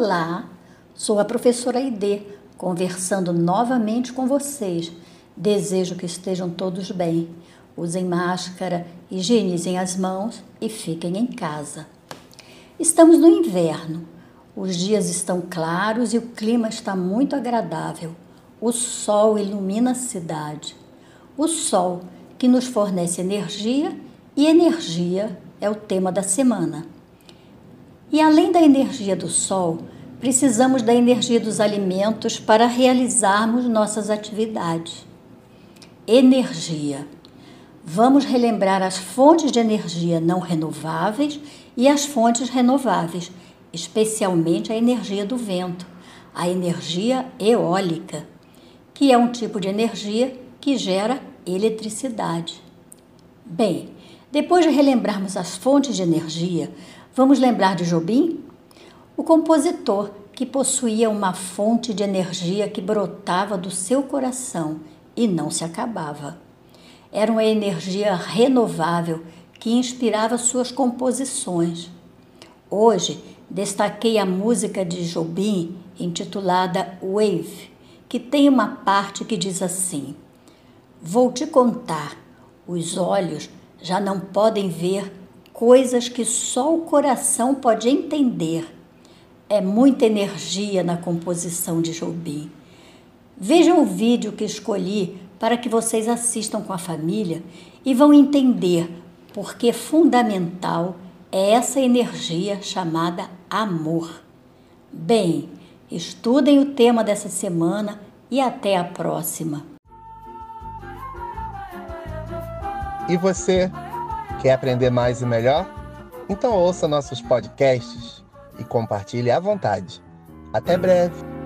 Olá, sou a professora Aide, conversando novamente com vocês. Desejo que estejam todos bem. Usem máscara, higienizem as mãos e fiquem em casa. Estamos no inverno. Os dias estão claros e o clima está muito agradável. O sol ilumina a cidade. O sol que nos fornece energia e energia é o tema da semana. E além da energia do sol, precisamos da energia dos alimentos para realizarmos nossas atividades. Energia. Vamos relembrar as fontes de energia não renováveis e as fontes renováveis, especialmente a energia do vento, a energia eólica, que é um tipo de energia que gera eletricidade. Bem, depois de relembrarmos as fontes de energia, Vamos lembrar de Jobim? O compositor que possuía uma fonte de energia que brotava do seu coração e não se acabava. Era uma energia renovável que inspirava suas composições. Hoje destaquei a música de Jobim intitulada Wave, que tem uma parte que diz assim: Vou te contar, os olhos já não podem ver coisas que só o coração pode entender. É muita energia na composição de Jobim. Vejam o vídeo que escolhi para que vocês assistam com a família e vão entender por que fundamental é essa energia chamada amor. Bem, estudem o tema dessa semana e até a próxima. E você? Quer aprender mais e melhor? Então ouça nossos podcasts e compartilhe à vontade. Até breve!